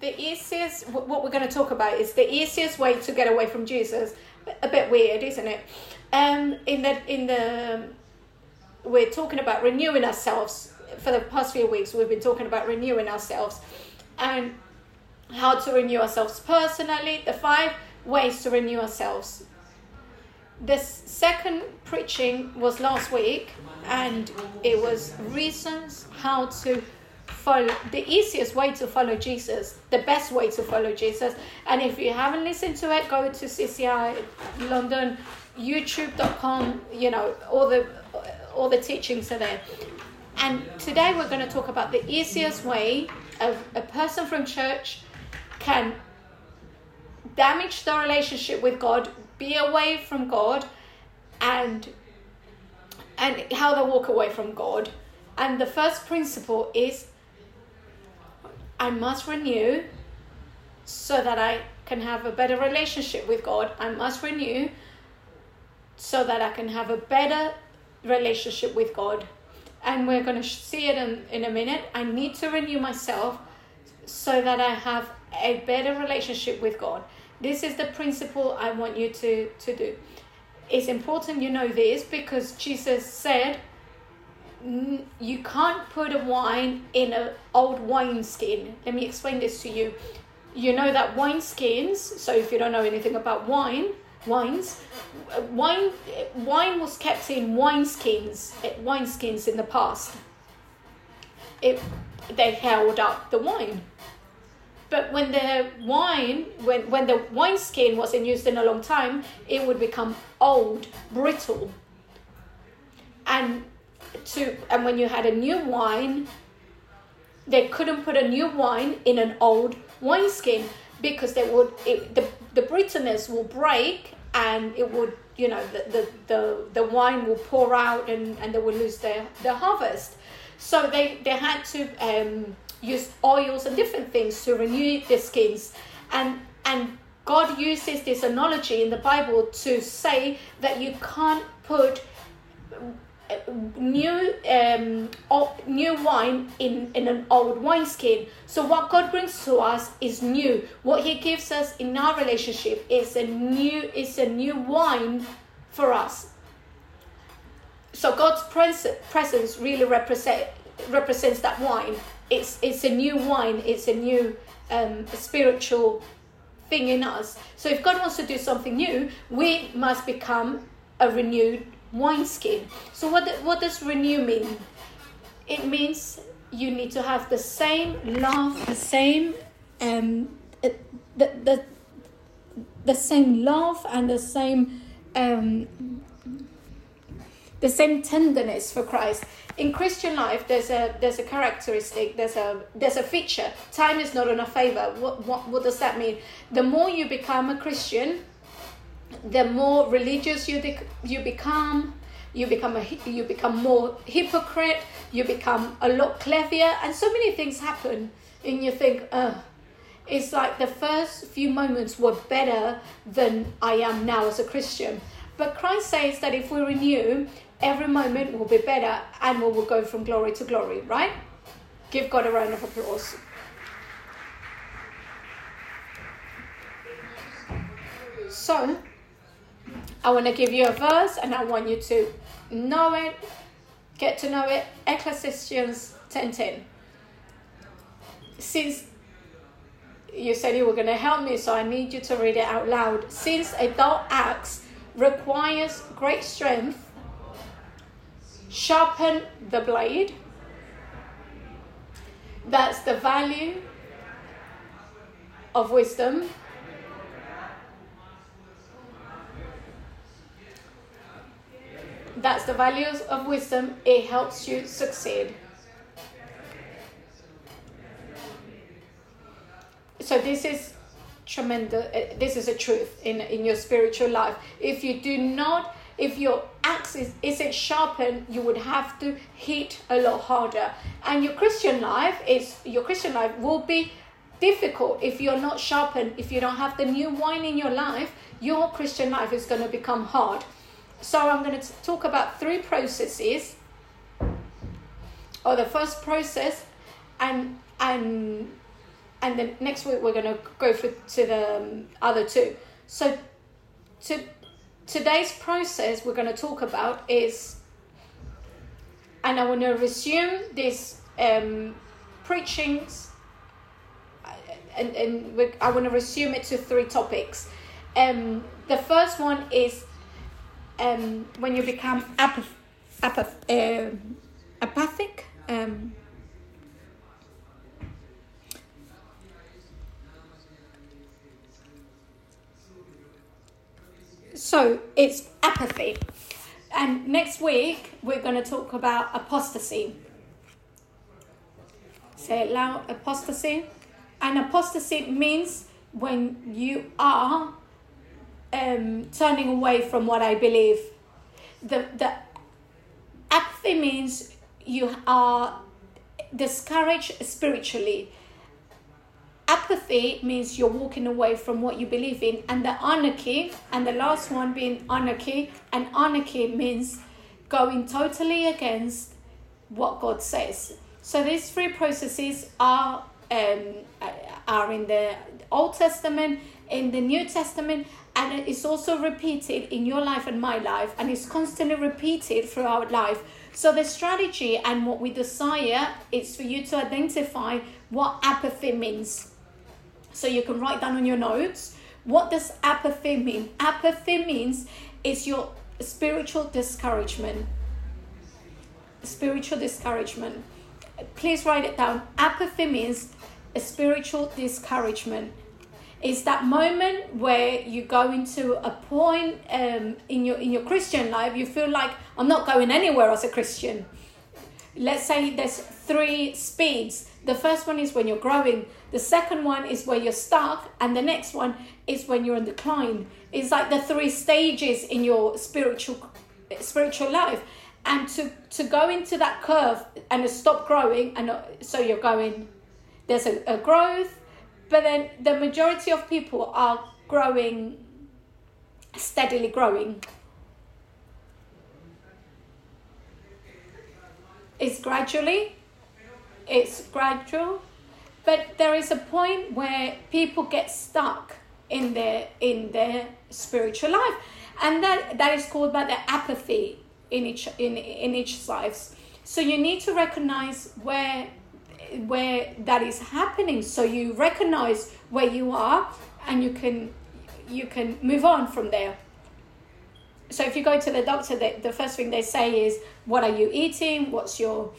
the easiest, what we're going to talk about is the easiest way to get away from Jesus. A bit weird, isn't it? Um, in the in the we're talking about renewing ourselves for the past few weeks. We've been talking about renewing ourselves and how to renew ourselves personally. The five ways to renew ourselves. The second preaching was last week, and it was reasons how to follow the easiest way to follow Jesus, the best way to follow Jesus. And if you haven't listened to it, go to CCI London, YouTube.com. You know all the all the teachings are there. And today we're going to talk about the easiest way of a person from church can damage the relationship with God, be away from God, and and how they walk away from God. And the first principle is I must renew so that I can have a better relationship with God. I must renew so that I can have a better relationship with God. And we're going to see it in, in a minute. I need to renew myself so that I have a better relationship with God. This is the principle I want you to, to do. It's important you know this because Jesus said you can't put a wine in an old wine skin. Let me explain this to you. You know that wine skins, so if you don't know anything about wine, wines, uh, wine uh, wine was kept in wine skins, uh, wine skins in the past. It they held up the wine. But when the wine, when, when the wine skin wasn't used in a long time, it would become old, brittle. And to and when you had a new wine, they couldn't put a new wine in an old wineskin because they would it, the the brittleness will break and it would you know the the the, the wine will pour out and, and they will lose their, their harvest. So they they had to um, use oils and different things to renew their skins and and God uses this analogy in the Bible to say that you can't put new um, new wine in, in an old wineskin. So what God brings to us is new. What He gives us in our relationship is a new is a new wine for us. So God's pres- presence really represent represents that wine. It's it's a new wine. It's a new um, spiritual thing in us. So if God wants to do something new, we must become a renewed wineskin. So what what does renew mean? It means you need to have the same love, the same um, the, the the same love and the same um, the same tenderness for Christ. In Christian life, there's a there's a characteristic, there's a there's a feature. Time is not in our favor. What what what does that mean? The more you become a Christian, the more religious you you become you become a you become more hypocrite you become a lot cleverer and so many things happen and you think uh it's like the first few moments were better than I am now as a Christian. But Christ says that if we renew, every moment will be better and we will go from glory to glory, right? Give God a round of applause. So, I want to give you a verse and I want you to know it, get to know it. Ecclesiastes 10:10. Since you said you were going to help me, so I need you to read it out loud. Since a dull axe requires great strength, sharpen the blade. That's the value of wisdom That's the values of wisdom. It helps you succeed. So this is tremendous. Uh, this is a truth in in your spiritual life. If you do not, if your axe is, isn't sharpened, you would have to hit a lot harder. And your Christian life is your Christian life will be difficult if you're not sharpened. If you don't have the new wine in your life, your Christian life is going to become hard. So I'm going to talk about three processes. Or the first process, and and and then next week we're going to go for to the um, other two. So, to today's process we're going to talk about is, and I want to resume this um, preachings, and and I want to resume it to three topics. Um, the first one is um, when you become apath- apath- uh, apathic. Um, so it's apathy. And next week, we're going to talk about apostasy. Say it loud apostasy. And apostasy means when you are um, turning away from what I believe. The, the apathy means you are discouraged spiritually. Apathy means you're walking away from what you believe in, and the anarchy, and the last one being anarchy, and anarchy means going totally against what God says. So these three processes are um, are in the Old Testament, in the New Testament, and it's also repeated in your life and my life, and it's constantly repeated throughout life. So the strategy and what we desire is for you to identify what apathy means. So you can write down on your notes what does apathy mean? Apathy means is your spiritual discouragement. Spiritual discouragement. Please write it down. Apathy means a spiritual discouragement. It's that moment where you go into a point um, in your in your Christian life. You feel like I'm not going anywhere as a Christian. Let's say there's three speeds. The first one is when you're growing. The second one is where you're stuck, and the next one is when you're in decline. It's like the three stages in your spiritual spiritual life. And to to go into that curve and to stop growing, and uh, so you're going. There's a, a growth, but then the majority of people are growing, steadily growing. It's gradually, it's gradual, but there is a point where people get stuck in their in their spiritual life. And that that is called by the apathy in each in in each lives. So you need to recognize where where that is happening. So you recognize where you are and you can you can move on from there. So if you go to the doctor the, the first thing they say is what are you eating? What's your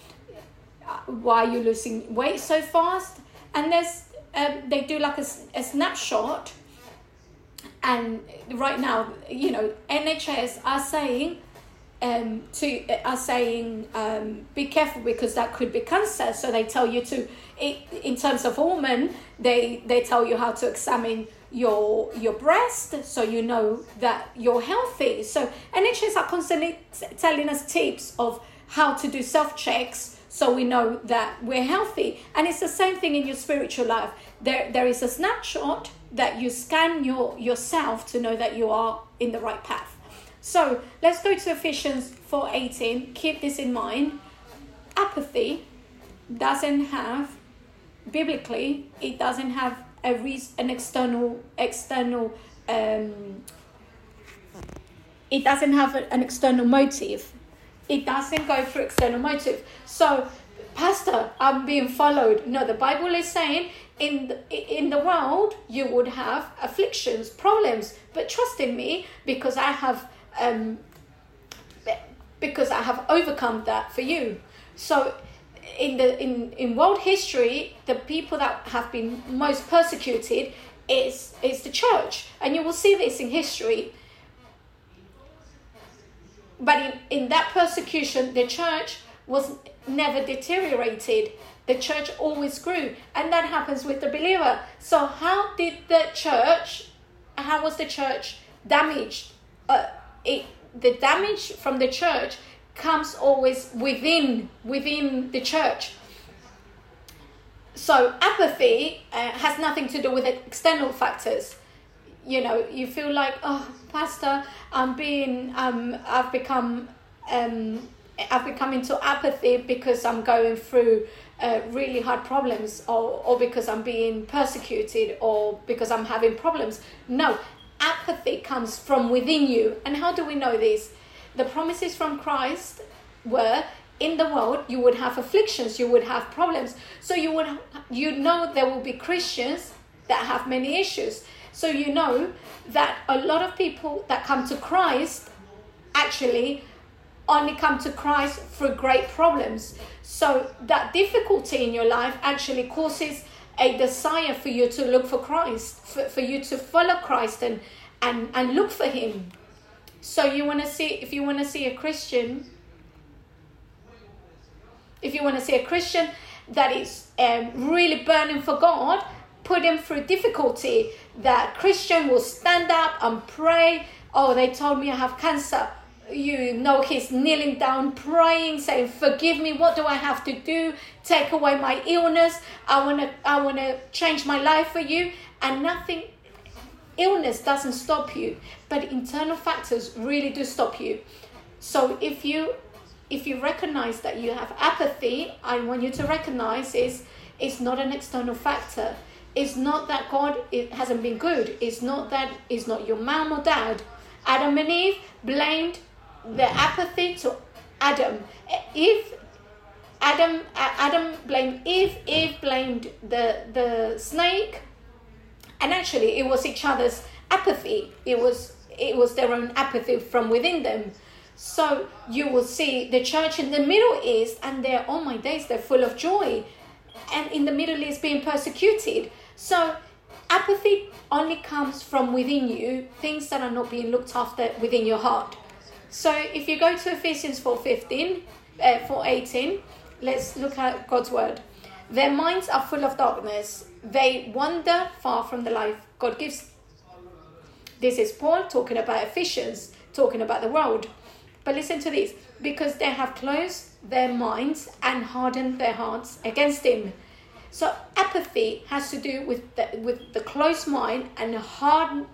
why are you losing weight so fast? And there's um, they do like a, a snapshot. And right now you know nhs are saying um, to are saying um, be careful because that could be cancer so they tell you to in terms of hormone they they tell you how to examine your your breast so you know that you're healthy so nhs are constantly telling us tips of how to do self checks so we know that we're healthy. And it's the same thing in your spiritual life. There, there is a snapshot that you scan your yourself to know that you are in the right path. So let's go to Ephesians 4:18. Keep this in mind. Apathy doesn't have biblically it doesn't have a reason, an external external um, it doesn't have an external motive it doesn't go through external motive. So, Pastor, I'm being followed. No, the Bible is saying in the, in the world you would have afflictions, problems, but trust in me because I have um, because I have overcome that for you. So in the in, in world history, the people that have been most persecuted is is the church. And you will see this in history but in, in that persecution, the church was never deteriorated. The church always grew. And that happens with the believer. So, how did the church, how was the church damaged? Uh, it, the damage from the church comes always within within the church so apathy uh, has nothing to do with external factors you know you feel like oh pastor i'm being um i've become um I've become into apathy because I'm going through uh, really hard problems or, or because I'm being persecuted or because I'm having problems. No, apathy comes from within you. And how do we know this? The promises from Christ were in the world you would have afflictions you would have problems so you would you know there will be christians that have many issues so you know that a lot of people that come to christ actually only come to christ through great problems so that difficulty in your life actually causes a desire for you to look for christ for, for you to follow christ and and and look for him so you want to see if you want to see a christian if you want to see a Christian that is um, really burning for God, put him through difficulty. That Christian will stand up and pray. Oh, they told me I have cancer. You know, he's kneeling down, praying, saying, "Forgive me. What do I have to do? Take away my illness. I wanna, I wanna change my life for you." And nothing, illness doesn't stop you, but internal factors really do stop you. So if you if you recognize that you have apathy, I want you to recognize is it's not an external factor. It's not that God it hasn't been good. It's not that it's not your mom or dad. Adam and Eve blamed the apathy to Adam. If Adam Adam blamed Eve, Eve blamed the the snake, and actually it was each other's apathy. It was it was their own apathy from within them. So you will see the church in the Middle East, and they're, oh my days, they're full of joy. And in the Middle East, being persecuted. So apathy only comes from within you, things that are not being looked after within your heart. So if you go to Ephesians 4.15, uh, 4.18, let's look at God's word. Their minds are full of darkness. They wander far from the life God gives. This is Paul talking about Ephesians, talking about the world. But listen to this because they have closed their minds and hardened their hearts against him. So apathy has to do with the, with the closed mind and hardened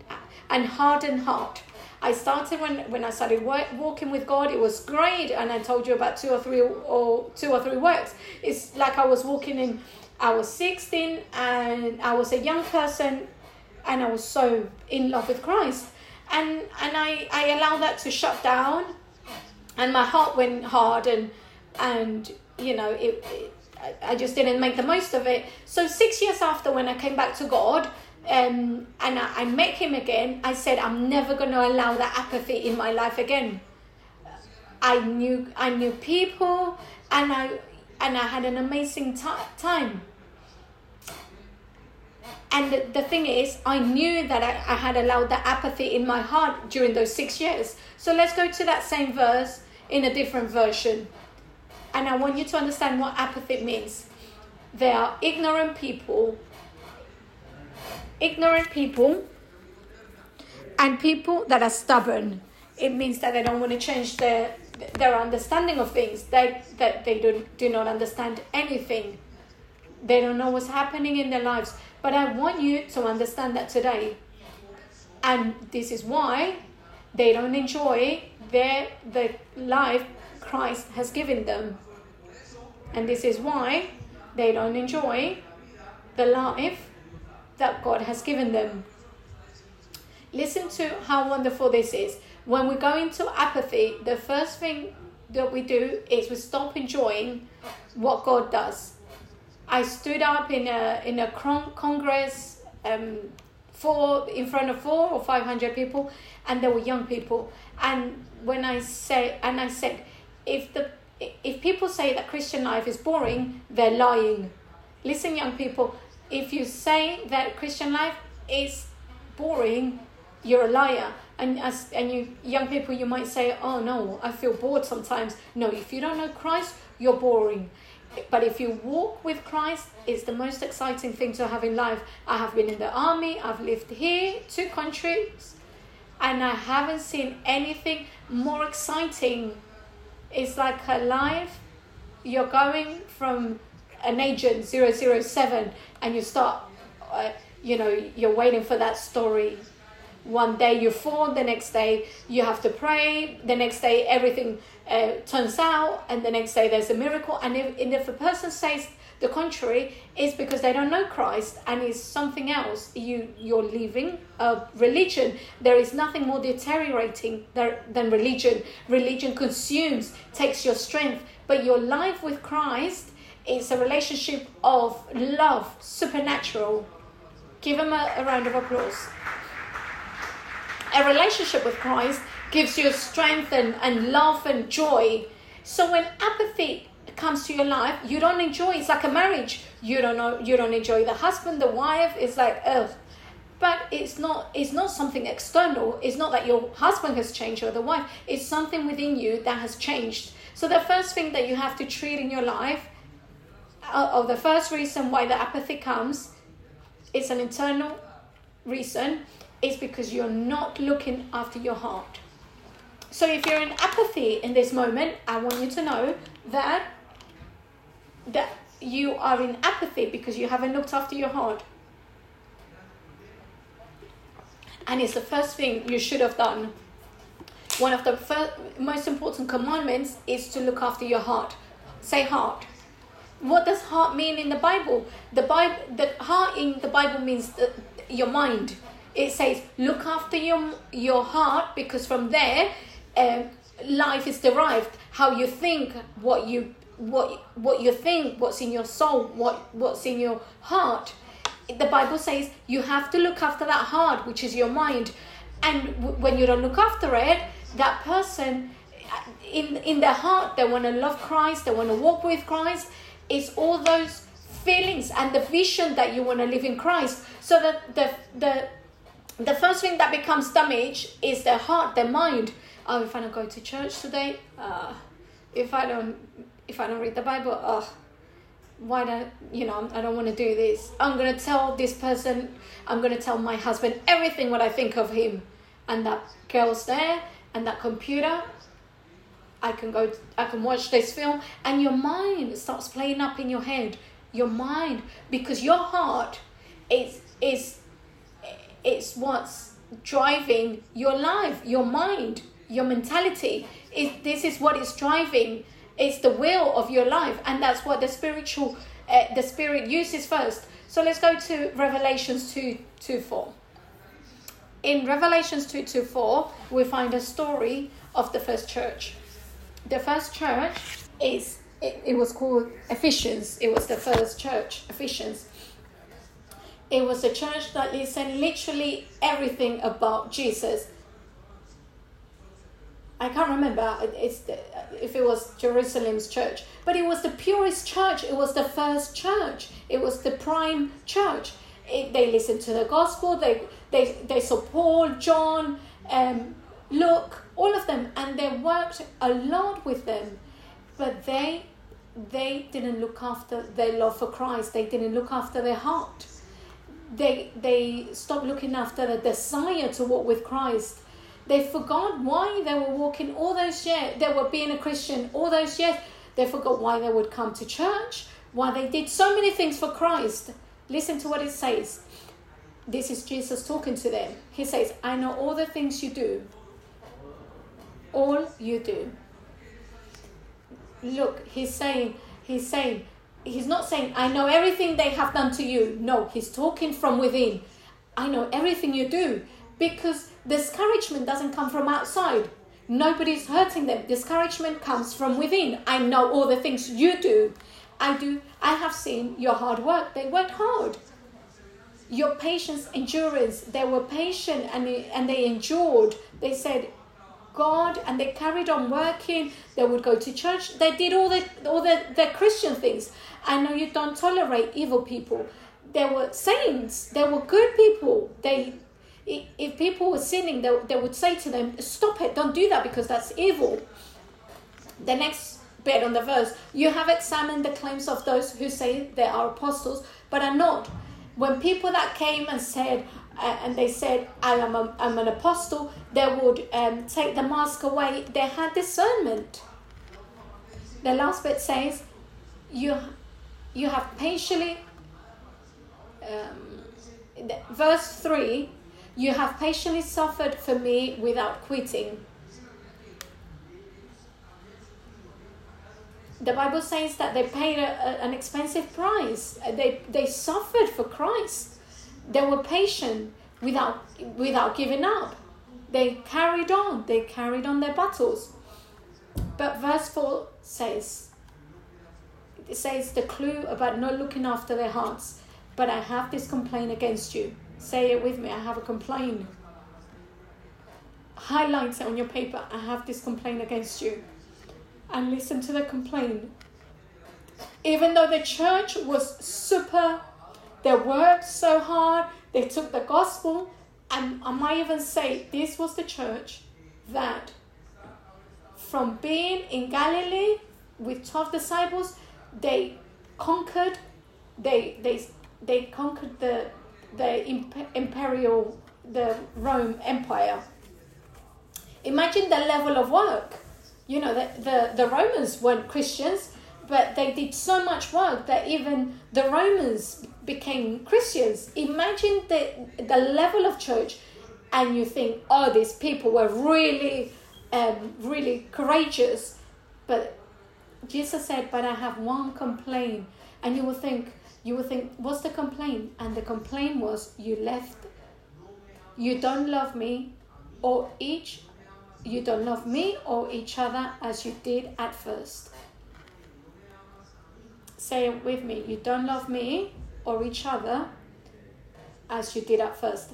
and hardened heart. I started when, when I started work, walking with God. It was great, and I told you about two or three or two or three works. It's like I was walking in. I was sixteen, and I was a young person, and I was so in love with Christ, and and I I allowed that to shut down and my heart went hard and and you know it, it, I just didn't make the most of it. So six years after, when I came back to God, um, and I, I met Him again, I said, I'm never going to allow that apathy in my life again. I knew I knew people, and I and I had an amazing t- time. And the, the thing is, I knew that I, I had allowed that apathy in my heart during those six years. So let's go to that same verse in a different version. And I want you to understand what apathy means. They are ignorant people, ignorant people, and people that are stubborn. It means that they don't want to change their their understanding of things. They that they don't do not understand anything. They don't know what's happening in their lives. But I want you to understand that today. And this is why they don't enjoy their the life Christ has given them. And this is why they don't enjoy the life that God has given them. Listen to how wonderful this is. When we go into apathy, the first thing that we do is we stop enjoying what God does. I stood up in a in a con- congress um, for in front of four or five hundred people, and there were young people. And when I say and I said, if the if people say that Christian life is boring, they're lying. Listen, young people, if you say that Christian life is boring, you're a liar. And as and you young people, you might say, "Oh no, I feel bored sometimes." No, if you don't know Christ, you're boring. But if you walk with Christ, it's the most exciting thing to have in life. I have been in the army. I've lived here, two countries, and I haven't seen anything more exciting. It's like a life. You're going from an agent 007 and you start, uh, you know, you're waiting for that story. one day you fall, the next day you have to pray, the next day everything uh, turns out, and the next day there's a miracle. And if, and if a person says the contrary, it's because they don't know Christ and it's something else. You you're leaving a religion. There is nothing more deteriorating than religion. Religion consumes, takes your strength, but your life with Christ is a relationship of love, supernatural. Give him a, a round of applause. A relationship with Christ gives you strength and, and love and joy. So when apathy comes to your life, you don't enjoy. It's like a marriage. You don't know. You don't enjoy the husband, the wife. It's like ugh. But it's not. It's not something external. It's not that your husband has changed or the wife. It's something within you that has changed. So the first thing that you have to treat in your life, or the first reason why the apathy comes, it's an internal reason. Is because you're not looking after your heart. So if you're in apathy in this moment, I want you to know that that you are in apathy because you haven't looked after your heart. And it's the first thing you should have done. One of the first, most important commandments is to look after your heart. Say heart. What does heart mean in the Bible? The Bible, the heart in the Bible means the, your mind. It says look after your your heart because from there, um, life is derived. How you think, what you what what you think, what's in your soul, what what's in your heart. The Bible says you have to look after that heart, which is your mind, and w- when you don't look after it, that person in in their heart they want to love Christ, they want to walk with Christ. It's all those feelings and the vision that you want to live in Christ. So that the the the first thing that becomes damaged is their heart, their mind. Oh, if I don't go to church today, uh, if I don't if I don't read the Bible, oh, why don't you know? I don't want to do this. I'm gonna tell this person. I'm gonna tell my husband everything what I think of him, and that girl's there, and that computer. I can go. I can watch this film, and your mind starts playing up in your head. Your mind, because your heart is is it's what's driving your life, your mind, your mentality. It, this is what is driving it's the will of your life, and that's what the spiritual, uh, the spirit uses first. So let's go to Revelations 2 2 4. In Revelations 2 2 4, we find a story of the first church. The first church is, it, it was called Ephesians. It was the first church, Ephesians. It was a church that listened literally everything about Jesus I can't remember it's the, if it was Jerusalem's church, but it was the purest church. It was the first church. It was the prime church. It, they listened to the gospel. They they they saw Paul, John, um, Luke, all of them, and they worked a lot with them, but they they didn't look after their love for Christ. They didn't look after their heart. They they stopped looking after the desire to walk with Christ they forgot why they were walking all those years, they were being a Christian all those years. They forgot why they would come to church, why they did so many things for Christ. Listen to what it says. This is Jesus talking to them. He says, I know all the things you do. All you do. Look, he's saying, he's saying, he's not saying, I know everything they have done to you. No, he's talking from within. I know everything you do because discouragement doesn't come from outside. Nobody's hurting them. Discouragement comes from within. I know all the things you do. I do. I have seen your hard work. They worked hard. Your patience, endurance. They were patient and and they endured. They said, God, and they carried on working. They would go to church. They did all the all the, the Christian things. I know you don't tolerate evil people. There were saints. There were good people. They if people were sinning, they, they would say to them, Stop it, don't do that because that's evil. The next bit on the verse, you have examined the claims of those who say they are apostles, but are not. When people that came and said, uh, and they said, I am a, I'm an apostle, they would um, take the mask away. They had discernment. The last bit says, you, you have patiently, um, verse 3 You have patiently suffered for me without quitting. The Bible says that they paid a, a, an expensive price. They, they suffered for Christ. They were patient without, without giving up. They carried on. They carried on their battles. But verse 4 says, it says the clue about not looking after their hearts. But I have this complaint against you. Say it with me. I have a complaint. Highlight it on your paper. I have this complaint against you. And listen to the complaint. Even though the church was super, they worked so hard, they took the gospel, and I might even say this was the church that from being in Galilee with 12 disciples, they conquered, they, they, they conquered the, the imperial, the Rome Empire. Imagine the level of work. You know, the, the, the Romans weren't Christians, but they did so much work that even the Romans became Christians. Imagine the, the level of church, and you think, oh, these people were really, um, really courageous. But Jesus said, but I have one complaint. And you will think, you will think, what's the complaint? And the complaint was, you left. You don't love me, or each, you don't love me or each other as you did at first. Say it with me. You don't love me or each other as you did at first.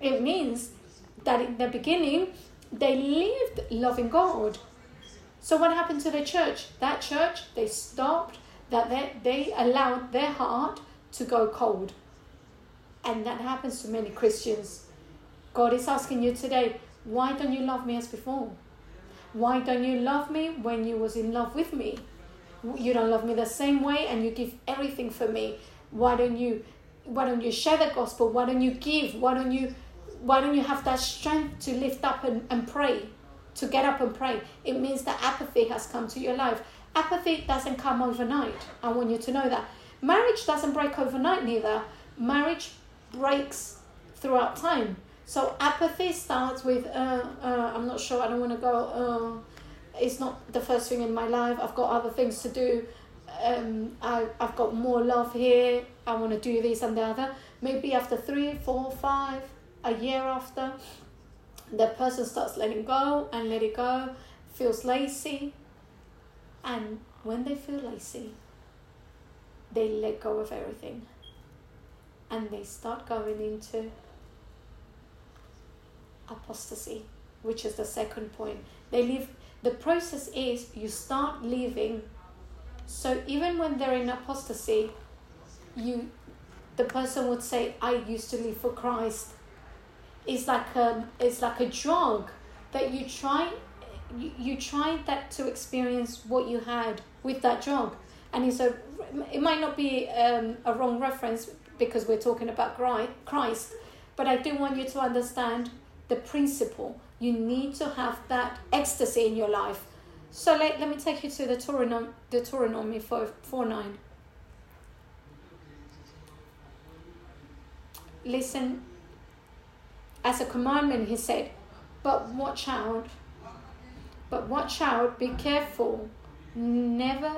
It means that in the beginning they lived loving God. So what happened to the church? That church they stopped that they, they allowed their heart to go cold. And that happens to many Christians. God is asking you today, why don't you love me as before? Why don't you love me when you was in love with me? You don't love me the same way and you give everything for me. Why don't you why don't you share the gospel? Why don't you give? Why don't you why don't you have that strength to lift up and, and pray? To get up and pray. It means that apathy has come to your life. Apathy doesn't come overnight. I want you to know that. Marriage doesn't break overnight neither. Marriage breaks throughout time. So apathy starts with uh, uh, i'm not sure i don't want to go uh, it's not the first thing in my life. I've got other things to do. Um, I, I've got more love here. I want to do this and the other. Maybe after three, four, five, a year after, the person starts letting go and let it go, feels lazy. And when they feel lazy, they let go of everything. And they start going into apostasy, which is the second point. They live the process is you start leaving. so even when they're in apostasy you the person would say i used to live for christ. It's like a it's like a drug that you try you, you try that to experience what you had with that drug. And it's a it might not be um, a wrong reference because we're talking about christ but i do want you to understand the principle you need to have that ecstasy in your life. So let, let me take you to the Deuteronomy, Deuteronomy 4, 4 9. Listen, as a commandment, he said, but watch out, but watch out, be careful, never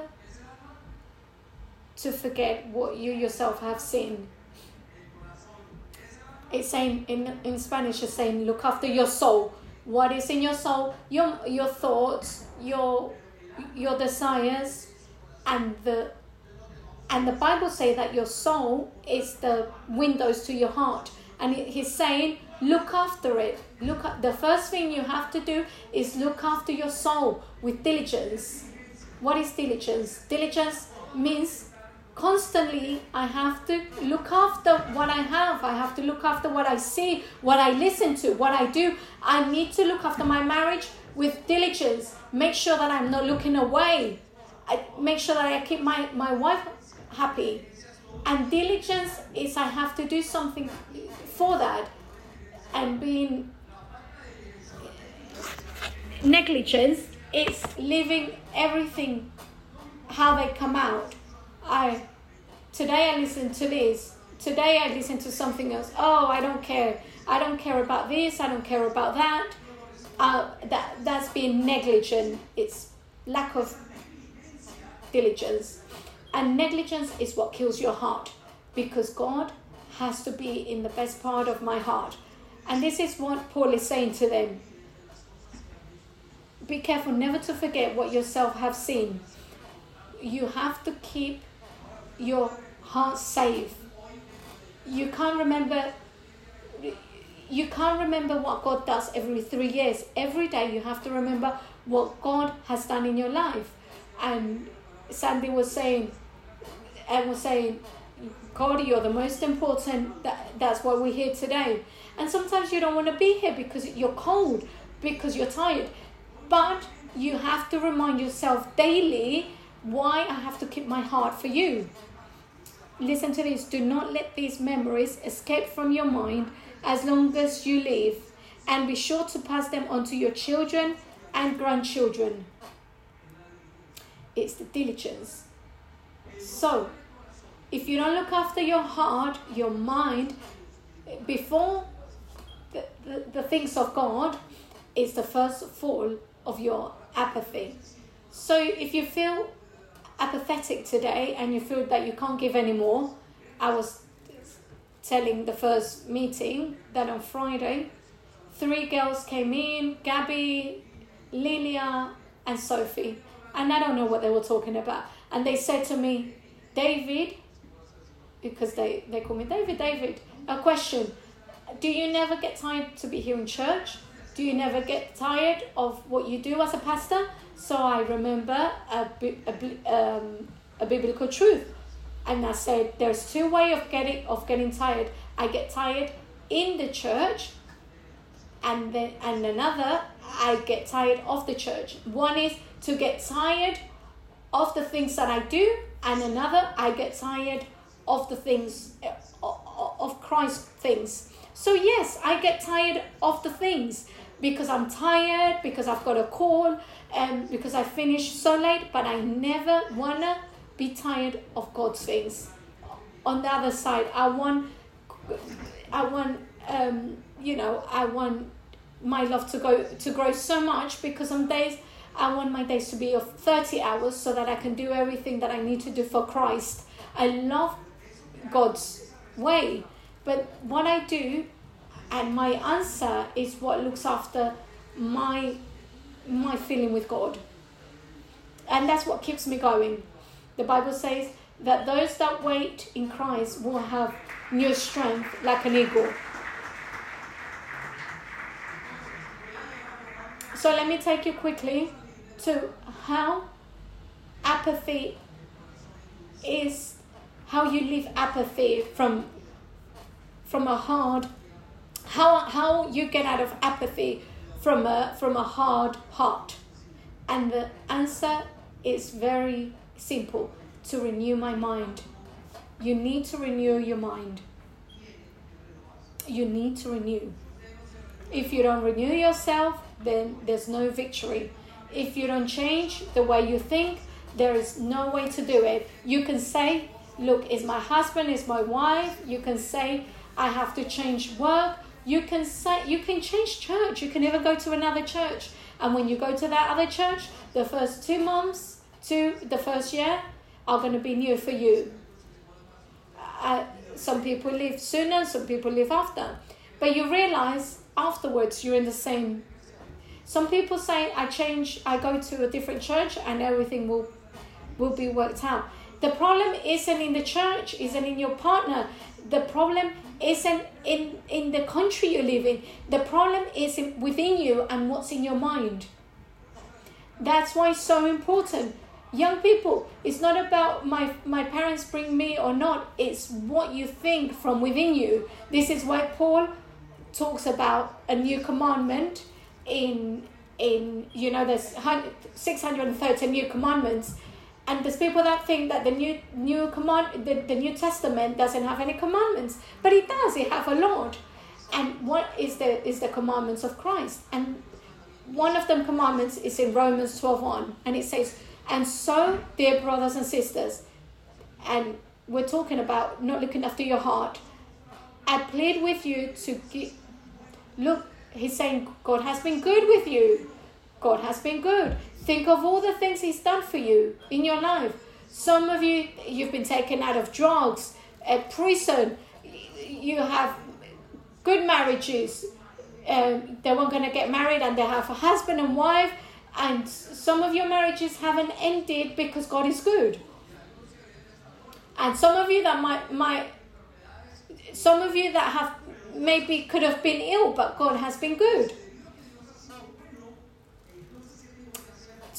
to forget what you yourself have seen. It's saying in, in Spanish, it's saying, look after your soul what is in your soul, your your thoughts, your your desires, and the and the Bible say that your soul is the windows to your heart, and he's saying look after it. Look at the first thing you have to do is look after your soul with diligence. What is diligence? Diligence means constantly I have to look after what I have. I have to look after what I see, what I listen to, what I do. I need to look after my marriage with diligence. Make sure that I'm not looking away. I make sure that I keep my, my wife happy. And diligence is I have to do something for that. And being negligence is leaving everything how they come out I today I listen to this today I listen to something else. Oh, I don't care. I don't care about this. I don't care about that. Uh, that that's being negligent. It's lack of diligence, and negligence is what kills your heart, because God has to be in the best part of my heart, and this is what Paul is saying to them. Be careful never to forget what yourself have seen. You have to keep your heart safe. You can't remember you can't remember what God does every three years. Every day you have to remember what God has done in your life. And Sandy was saying, and was saying, God, you're the most important. That, that's why we're here today. And sometimes you don't want to be here because you're cold, because you're tired. But you have to remind yourself daily why I have to keep my heart for you. Listen to this. Do not let these memories escape from your mind as long as you live, and be sure to pass them on to your children and grandchildren. It's the diligence. So, if you don't look after your heart, your mind, before the, the, the things of God, it's the first fall of your apathy. So, if you feel apathetic today and you feel that you can't give anymore, I was telling the first meeting that on Friday, three girls came in Gabby, Lilia, and Sophie. And I don't know what they were talking about. And they said to me, David, because they, they call me David, David, a question. Do you never get tired to be here in church? Do you never get tired of what you do as a pastor? So I remember a, a, um, a biblical truth and I said there's two way of getting of getting tired. I get tired in the church and then and another I get tired of the church. One is to get tired of the things that I do and another I get tired of the things of Christ things. So yes, I get tired of the things because I'm tired, because I've got a call, and because I finished so late, but I never wanna be tired of God's things. On the other side, I want, I want, um, you know, I want my love to go to grow so much because on days I want my days to be of 30 hours so that I can do everything that I need to do for Christ. I love God's way, but what I do and my answer is what looks after my my feeling with God. And that's what keeps me going. The Bible says that those that wait in Christ will have new strength like an eagle. So let me take you quickly to how apathy is how you leave apathy from from a hard how how you get out of apathy from a from a hard heart and the answer is very simple to renew my mind. You need to renew your mind. You need to renew. If you don't renew yourself, then there's no victory. If you don't change the way you think, there is no way to do it. You can say, Look, it's my husband, it's my wife. You can say, I have to change work. You can say you can change church. You can even go to another church. And when you go to that other church, the first two months to the first year are going to be new for you. Uh, some people leave sooner, some people leave after. But you realize afterwards you're in the same. Some people say, I change, I go to a different church and everything will, will be worked out. The problem isn't in the church, isn't in your partner. The problem isn't in, in the country you live in. The problem is within you and what's in your mind. That's why it's so important young people it's not about my my parents bring me or not it's what you think from within you this is why paul talks about a new commandment in in you know there's 630 new commandments and there's people that think that the new new command the, the new testament doesn't have any commandments but it does it have a lord and what is the is the commandments of christ and one of them commandments is in romans 12 1 and it says and so, dear brothers and sisters, and we're talking about not looking after your heart. I plead with you to get, look, he's saying God has been good with you. God has been good. Think of all the things he's done for you in your life. Some of you, you've been taken out of drugs, a prison. You have good marriages. Um, they weren't going to get married and they have a husband and wife. And some of your marriages haven't ended because God is good. And some of you that might, might some of you that have maybe could have been ill, but God has been good.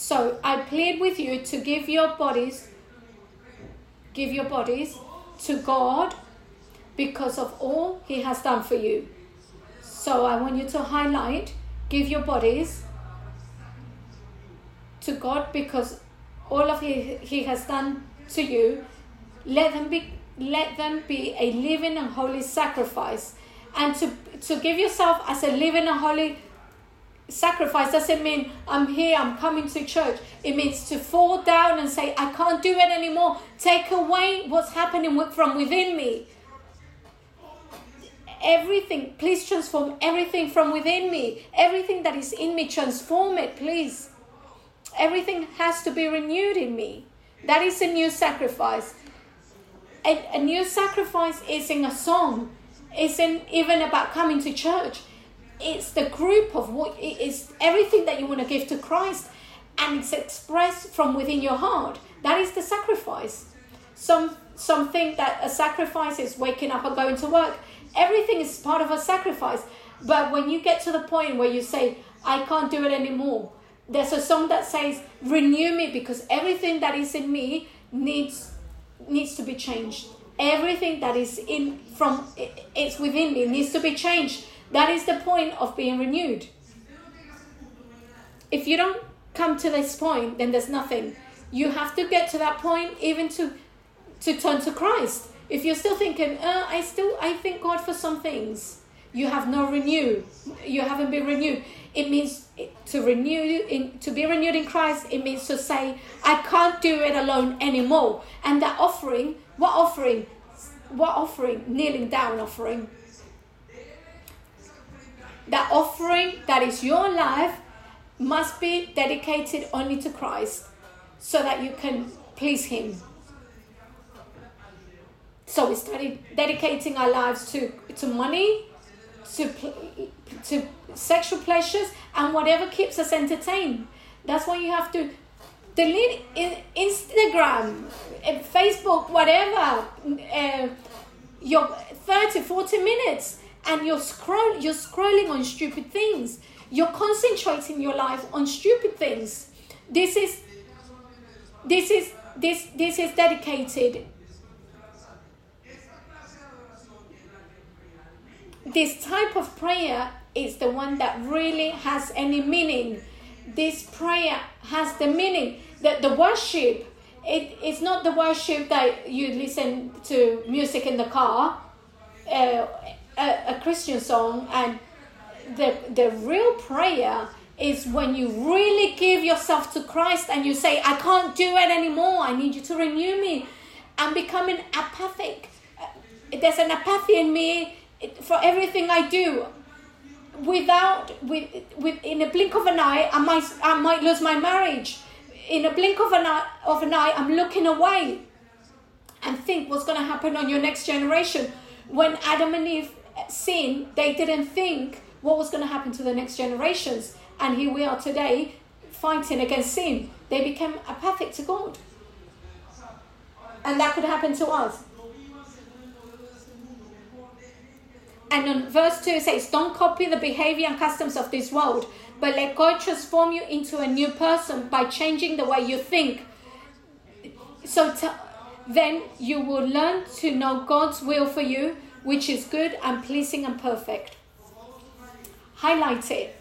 So I plead with you to give your bodies, give your bodies to God because of all He has done for you. So I want you to highlight, give your bodies to God because all of He, he has done to you. Let them be let them be a living and holy sacrifice. And to to give yourself as a living and holy sacrifice doesn't mean I'm here, I'm coming to church. It means to fall down and say, I can't do it anymore. Take away what's happening from within me. Everything, please transform everything from within me. Everything that is in me, transform it, please. Everything has to be renewed in me. That is a new sacrifice. A, a new sacrifice isn't a song, isn't even about coming to church it's the group of what it is everything that you want to give to Christ and it's expressed from within your heart. That is the sacrifice. Some some think that a sacrifice is waking up and going to work. Everything is part of a sacrifice. But when you get to the point where you say, I can't do it anymore, there's a song that says, Renew me because everything that is in me needs needs to be changed. Everything that is in from it's within me needs to be changed that is the point of being renewed. If you don't come to this point, then there's nothing. You have to get to that point even to to turn to Christ. If you're still thinking, uh, I still I thank God for some things, you have no renew. You haven't been renewed. It means to renew in to be renewed in Christ. It means to say, I can't do it alone anymore. And that offering, what offering? What offering? Kneeling down offering that offering that is your life must be dedicated only to Christ so that you can please Him. So we started dedicating our lives to, to money, to, to sexual pleasures, and whatever keeps us entertained. That's why you have to delete Instagram, eh, Facebook, whatever, uh, your 30, 40 minutes and you're scroll you're scrolling on stupid things. You're concentrating your life on stupid things. This is this is this this is dedicated this type of prayer is the one that really has any meaning. This prayer has the meaning that the worship it, it's not the worship that you listen to music in the car uh, a, a Christian song, and the the real prayer is when you really give yourself to Christ and you say, I can't do it anymore. I need you to renew me. I'm becoming apathic. There's an apathy in me for everything I do. Without, with, with, in a blink of an eye, I might, I might lose my marriage. In a blink of an eye, of an eye, I'm looking away and think what's going to happen on your next generation. When Adam and Eve sin, they didn't think what was going to happen to the next generations. And here we are today fighting against sin. They became apathic to God. And that could happen to us. And in verse 2 it says, Don't copy the behavior and customs of this world, but let God transform you into a new person by changing the way you think. So then you will learn to know God's will for you which is good and pleasing and perfect. Highlight it.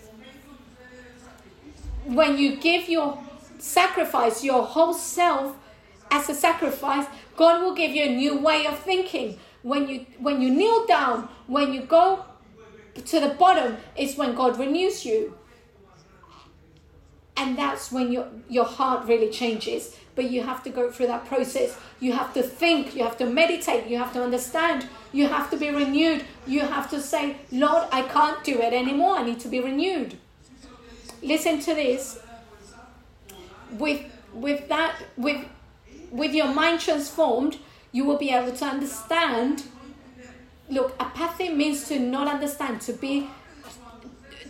When you give your sacrifice, your whole self as a sacrifice, God will give you a new way of thinking. When you when you kneel down, when you go to the bottom, is when God renews you. And that's when your, your heart really changes. But you have to go through that process. You have to think, you have to meditate, you have to understand, you have to be renewed. You have to say, Lord, I can't do it anymore. I need to be renewed. Listen to this. With with that with with your mind transformed, you will be able to understand. Look, apathy means to not understand, to be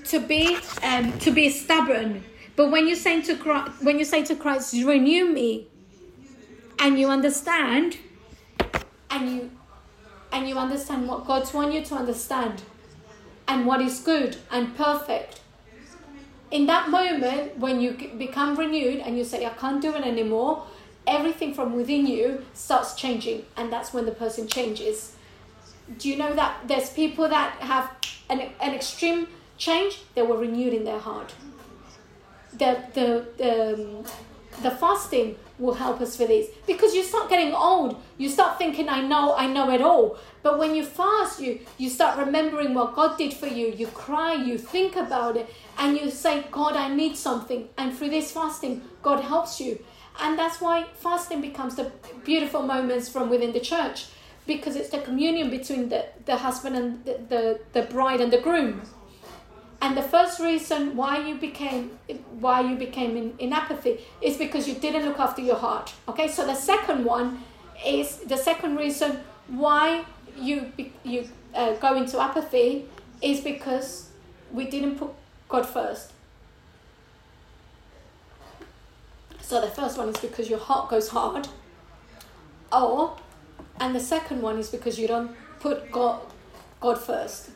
to be um, to be stubborn. But when you say to Christ, when you say to Christ, renew me, and you understand, and you and you understand what God's want you to understand, and what is good and perfect. In that moment, when you become renewed and you say, I can't do it anymore, everything from within you starts changing, and that's when the person changes. Do you know that there's people that have an, an extreme change, they were renewed in their heart. The, the, um, the fasting will help us for this. Because you start getting old you start thinking i know i know it all. But when you fast you you start remembering what god did for you you cry you think about it and you say god i need something. And through this fasting god helps you. And that's why fasting becomes the beautiful moments from within the church because it's the communion between the, the husband and the, the, the bride and the groom and the first reason why you became why you became in, in apathy is because you didn't look after your heart okay? So the second one is the second reason why you you uh, go into apathy is because we didn't put god first. So the first one is because your heart goes hard or and the second one is because you don't put god god first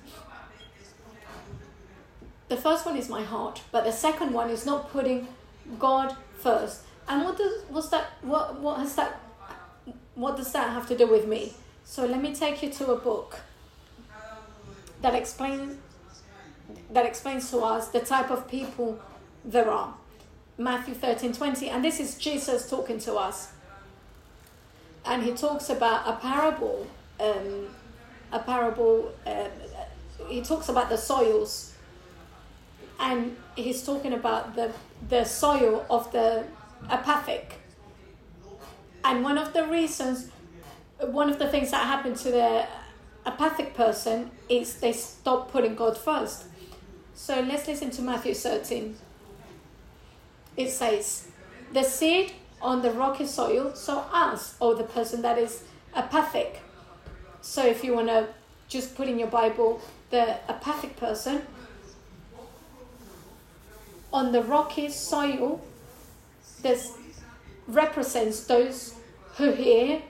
the first one is my heart, but the second one is not putting God first. And what does what's that what what has that what does that have to do with me? So let me take you to a book that explains that explains to us the type of people there are. Matthew 13 20, and this is Jesus talking to us. And he talks about a parable, um, a parable, uh, he talks about the soils and he's talking about the the soil of the apathic. And one of the reasons, one of the things that happened to the apathic person is they stop putting God first. So let's listen to Matthew 13. It says, The seed on the rocky soil, so us, or the person that is apathic. So if you want to just put in your Bible the apathic person, on the rocky soil this represents those who hear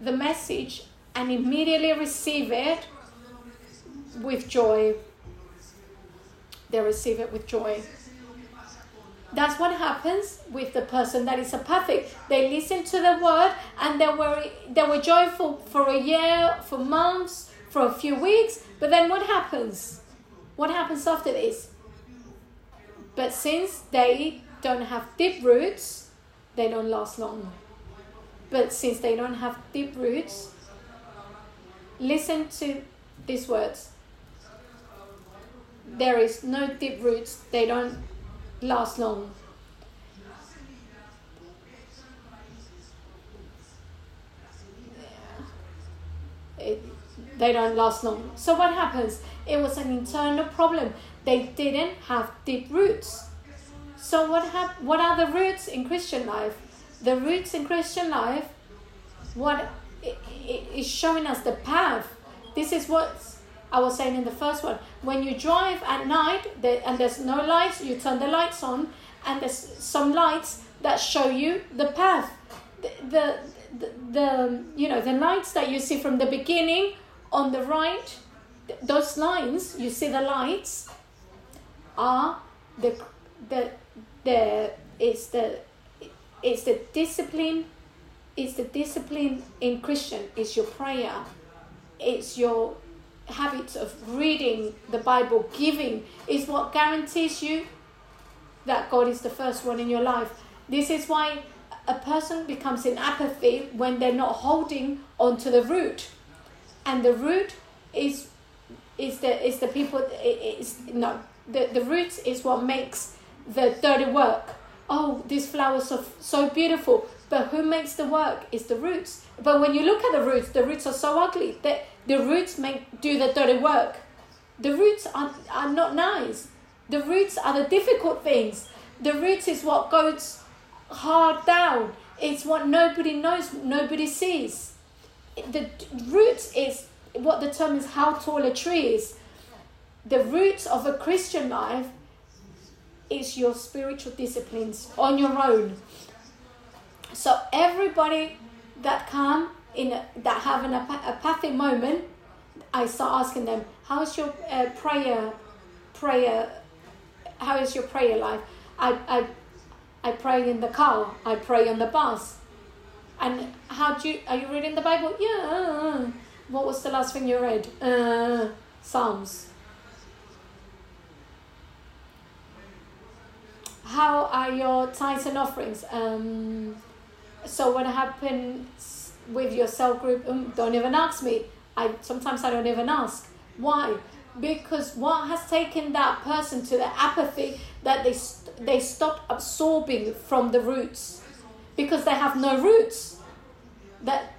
the message and immediately receive it with joy. They receive it with joy. That's what happens with the person that is apathic. They listen to the word and they were they were joyful for a year, for months, for a few weeks, but then what happens? What happens after this? But since they don't have deep roots, they don't last long. But since they don't have deep roots, listen to these words. There is no deep roots, they don't last long. It, they don't last long. So what happens? It was an internal problem they didn't have deep roots. So what hap- what are the roots in Christian life? The roots in Christian life, what it, it is showing us the path. This is what I was saying in the first one. When you drive at night and there's no lights, you turn the lights on, and there's some lights that show you the path. The, the, the, the you know the lights that you see from the beginning on the right, those lines you see the lights are the the the it's the it's the discipline it's the discipline in Christian is your prayer. It's your habits of reading the Bible giving is what guarantees you that God is the first one in your life. This is why a person becomes in apathy when they're not holding onto the root. And the root is is the is the people is no the, the roots is what makes the dirty work. Oh, these flowers are so beautiful, But who makes the work is the roots. But when you look at the roots, the roots are so ugly that the roots make do the dirty work. The roots are, are not nice. The roots are the difficult things. The roots is what goes hard down. It's what nobody knows, nobody sees. The roots is what determines how tall a tree is. The roots of a Christian life is your spiritual disciplines on your own. So everybody that come in a, that have an apathic moment, I start asking them, "How's your uh, prayer? Prayer? How is your prayer life?" I, I I pray in the car. I pray on the bus. And how do you are you reading the Bible? Yeah. What was the last thing you read? Uh, Psalms. How are your tithes and offerings? Um, so what happens with your cell group? Um, don't even ask me. I sometimes I don't even ask. Why? Because what has taken that person to the apathy that they they stop absorbing from the roots because they have no roots. That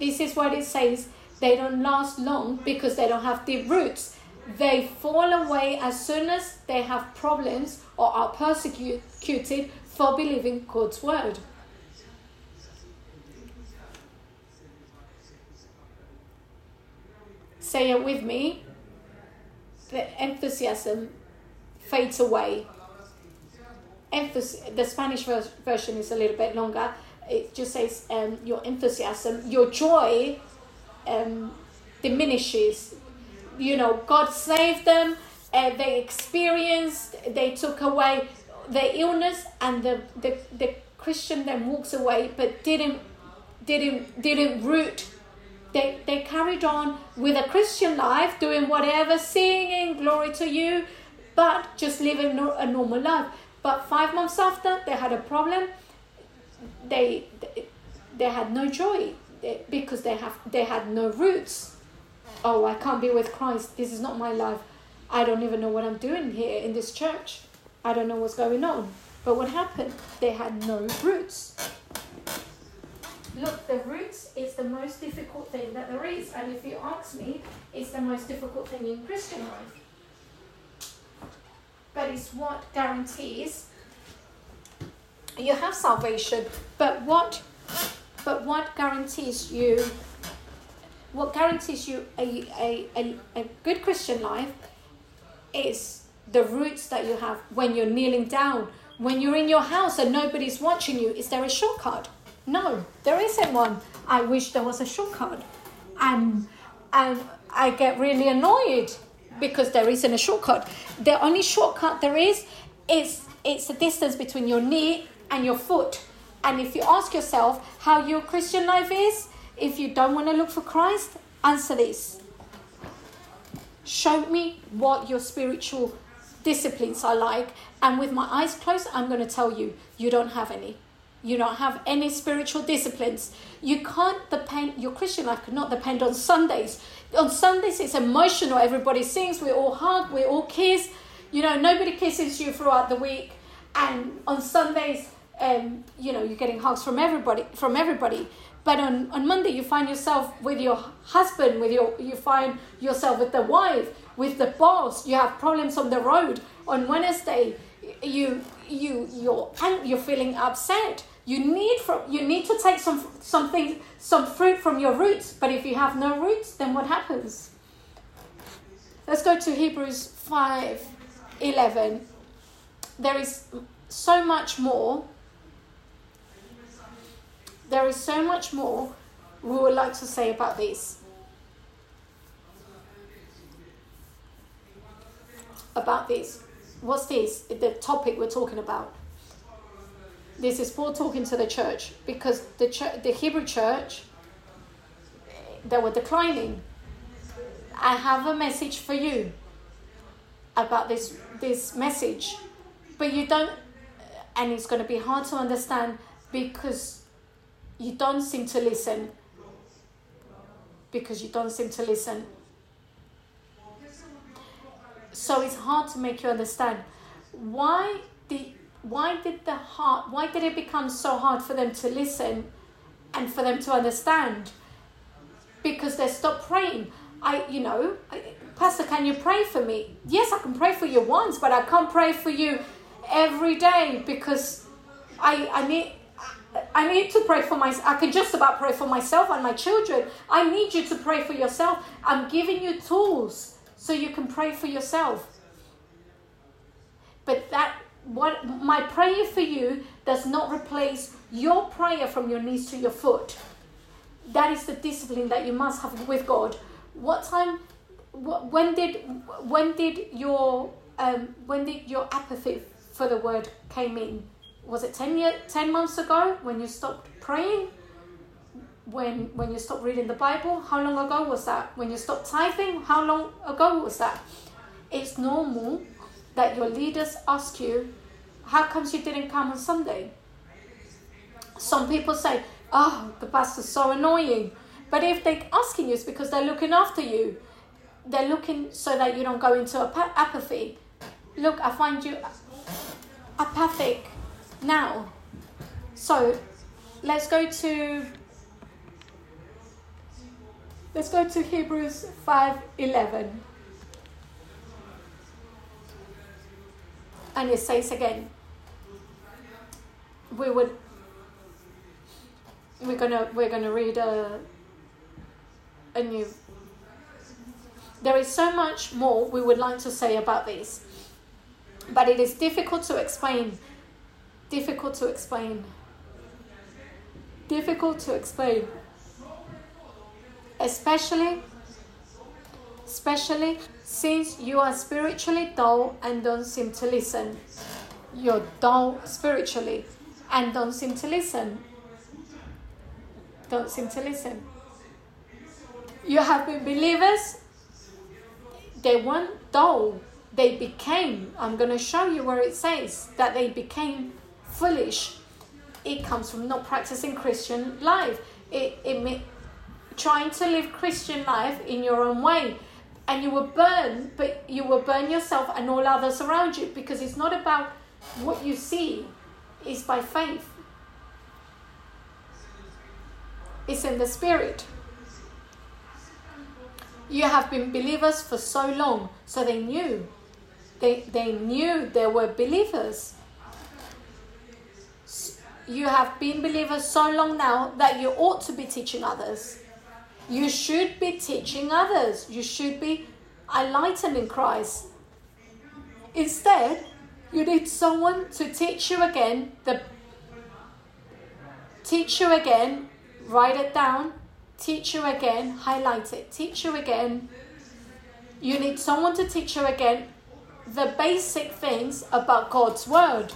this is what it says. They don't last long because they don't have deep roots. They fall away as soon as they have problems or are persecuted for believing God's word. Say it with me. The enthusiasm fades away. Emphasis, the Spanish version is a little bit longer. It just says um, your enthusiasm, your joy um, diminishes. You know, God saved them, and they experienced, they took away the illness, and the, the, the Christian then walks away, but didn't didn't didn't root they, they carried on with a Christian life, doing whatever, singing, glory to you, but just living a normal life. But five months after, they had a problem. They they had no joy because they have they had no roots. Oh, I can't be with Christ. This is not my life. I don't even know what I'm doing here in this church. I don't know what's going on. But what happened? They had no roots. Look, the roots is the most difficult thing that there is. And if you ask me, it's the most difficult thing in Christian life. But it's what guarantees you have salvation. But what but what guarantees you what guarantees you a, a, a, a good Christian life is the roots that you have when you're kneeling down, when you're in your house and nobody's watching you. Is there a shortcut? No, there isn't one. I wish there was a shortcut. And, and I get really annoyed because there isn't a shortcut. The only shortcut there is is it's the distance between your knee and your foot. And if you ask yourself how your Christian life is, if you don't want to look for Christ, answer this. Show me what your spiritual disciplines are like, and with my eyes closed, I'm going to tell you, you don't have any you don't have any spiritual disciplines. You can't depend, your Christian life cannot depend on Sundays. On Sundays, it's emotional. Everybody sings, we all hug, we all kiss. You know, nobody kisses you throughout the week. And on Sundays, um, you know, you're getting hugs from everybody, from everybody. But on, on Monday, you find yourself with your husband, with your, you find yourself with the wife, with the boss. You have problems on the road. On Wednesday, you you you're you're feeling upset you need from you need to take some something some fruit from your roots, but if you have no roots, then what happens? Let's go to Hebrews 5 11. There is so much more. There is so much more we would like to say about this. About this. What's this? The topic we're talking about this is Paul talking to the church because the church, the Hebrew church, they were declining. I have a message for you about this this message, but you don't, and it's going to be hard to understand because you don't seem to listen. Because you don't seem to listen. So it's hard to make you understand why the why did the heart why did it become so hard for them to listen and for them to understand because they stopped praying i you know pastor can you pray for me yes i can pray for you once but i can't pray for you every day because i i need I need to pray for myself. I can just about pray for myself and my children. I need you to pray for yourself. I'm giving you tools so you can pray for yourself. But that what my prayer for you does not replace your prayer from your knees to your foot. That is the discipline that you must have with God. What time? When did when did your um, when did your apathy for the word came in? Was it 10, year, 10 months ago when you stopped praying? When when you stopped reading the Bible? How long ago was that? When you stopped tithing? How long ago was that? It's normal that your leaders ask you, How comes you didn't come on Sunday? Some people say, Oh, the pastor's so annoying. But if they're asking you, it's because they're looking after you. They're looking so that you don't go into apathy. Look, I find you apathic now. So let's go to let's go to Hebrews 5:11. and it says again we would we're gonna we're gonna read a a new there is so much more we would like to say about this but it is difficult to explain difficult to explain difficult to explain especially especially since you are spiritually dull and don't seem to listen. You're dull spiritually and don't seem to listen. Don't seem to listen. You have been believers, they weren't dull, they became. I'm going to show you where it says that they became foolish. It comes from not practicing Christian life. It, it trying to live Christian life in your own way and you will burn, but you will burn yourself and all others around you because it's not about what you see, it's by faith. It's in the spirit. You have been believers for so long, so they knew. They, they knew they were believers. You have been believers so long now that you ought to be teaching others. You should be teaching others. You should be enlightening Christ. Instead, you need someone to teach you again, the teach you again, write it down, teach you again, highlight it, teach you again. You need someone to teach you again the basic things about God's word.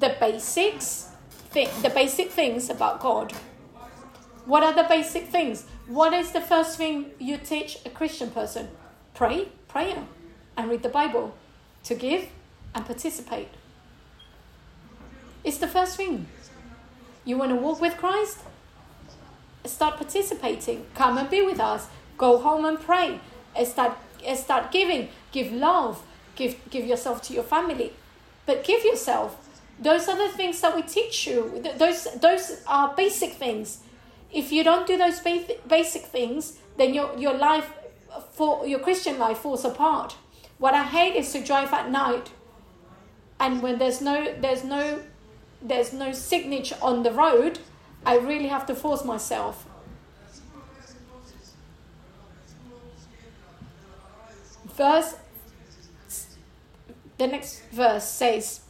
The basics, the basic things about God. What are the basic things? What is the first thing you teach a Christian person? Pray, prayer, and read the Bible, to give and participate. It's the first thing. You want to walk with Christ? Start participating. Come and be with us. Go home and pray. Eh, start, eh, start giving. Give love. Give, give yourself to your family. But give yourself. Those are the things that we teach you. Those, those are basic things if you don't do those basic things, then your, your life, for your Christian life falls apart. What I hate is to drive at night, and when there's no there's no there's no signature on the road, I really have to force myself. Verse the next verse says,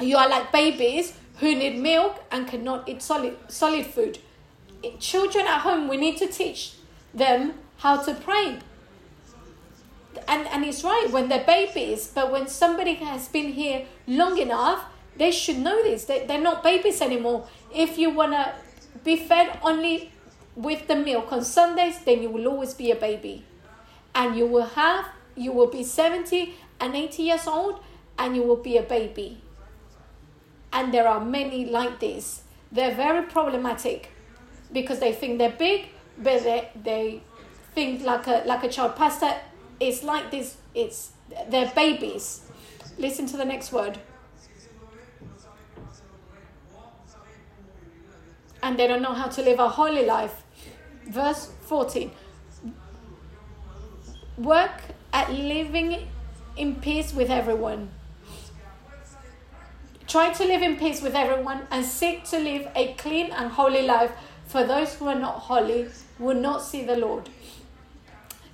You are like babies who need milk and cannot eat solid solid food children at home, we need to teach them how to pray. And, and it's right when they're babies, but when somebody has been here long enough, they should know this. They, they're not babies anymore. If you want to be fed only with the milk on Sundays, then you will always be a baby. And you will have, you will be 70 and 80 years old, and you will be a baby. And there are many like this. They're very problematic because they think they're big, but they, they think like a like a child. Pastor, it's like this. It's they're babies. Listen to the next word. And they don't know how to live a holy life. Verse 14 Work at living in peace with everyone. Try to live in peace with everyone and seek to live a clean and holy life, for those who are not holy will not see the Lord.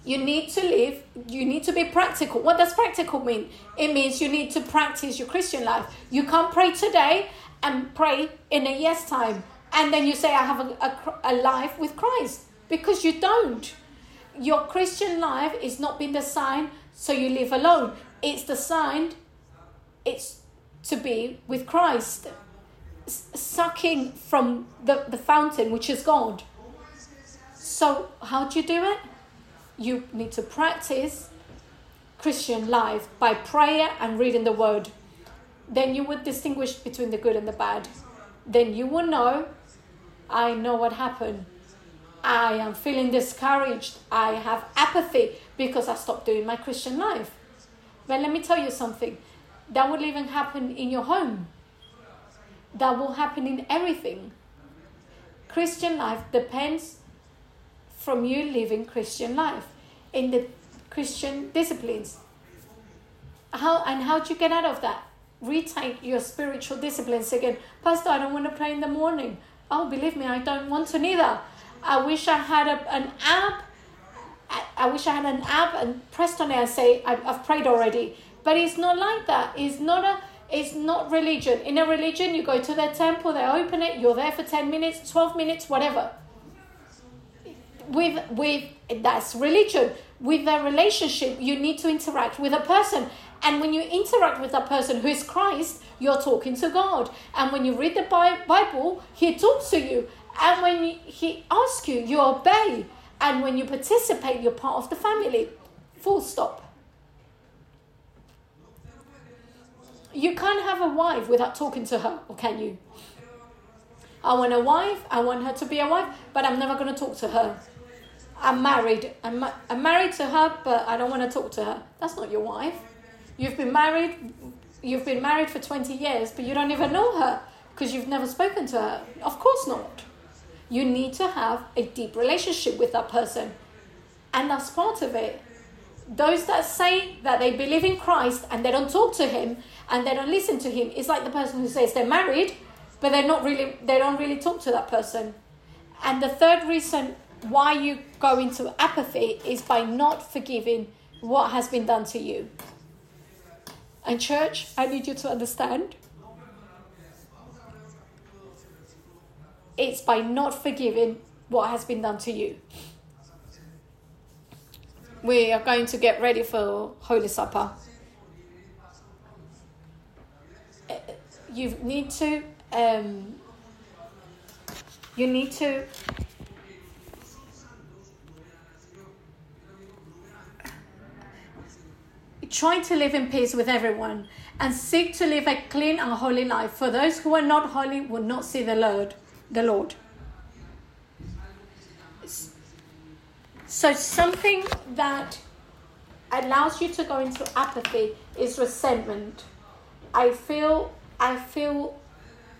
You need to live, you need to be practical. What does practical mean? It means you need to practice your Christian life. You can't pray today and pray in a year's time, and then you say, I have a, a, a life with Christ, because you don't. Your Christian life is not been designed so you live alone. It's designed, it's to be with Christ, sucking from the, the fountain, which is God. So, how do you do it? You need to practice Christian life by prayer and reading the word. Then you would distinguish between the good and the bad. Then you will know I know what happened. I am feeling discouraged. I have apathy because I stopped doing my Christian life. But let me tell you something that will even happen in your home, that will happen in everything. Christian life depends from you living Christian life in the Christian disciplines. How and how do you get out of that? Retake your spiritual disciplines again. Pastor, I don't want to pray in the morning. Oh, believe me, I don't want to neither. I wish I had a, an app. I, I wish I had an app and pressed on it and say, I, I've prayed already. But it's not like that. It's not a it's not religion. In a religion, you go to their temple, they open it, you're there for 10 minutes, 12 minutes, whatever. With with that's religion. With a relationship, you need to interact with a person. And when you interact with that person who is Christ, you're talking to God. And when you read the Bible, He talks to you. And when He asks you, you obey. And when you participate, you're part of the family. Full stop. You can't have a wife without talking to her, or can you? I want a wife, I want her to be a wife, but I'm never going to talk to her. I'm married. I'm, ma- I'm married to her, but I don't want to talk to her. That's not your wife. You've been married. You've been married for 20 years, but you don't even know her because you've never spoken to her. Of course not. You need to have a deep relationship with that person. And that's part of it. Those that say that they believe in Christ and they don't talk to him and they don't listen to him It's like the person who says they're married, but they're not really they don't really talk to that person. And the third reason why you go into apathy is by not forgiving what has been done to you. And, church, I need you to understand it's by not forgiving what has been done to you. We are going to get ready for Holy Supper. You need to um, you need to try to live in peace with everyone and seek to live a clean and holy life. For those who are not holy will not see the lord the lord. So something that allows you to go into apathy is resentment. I feel i feel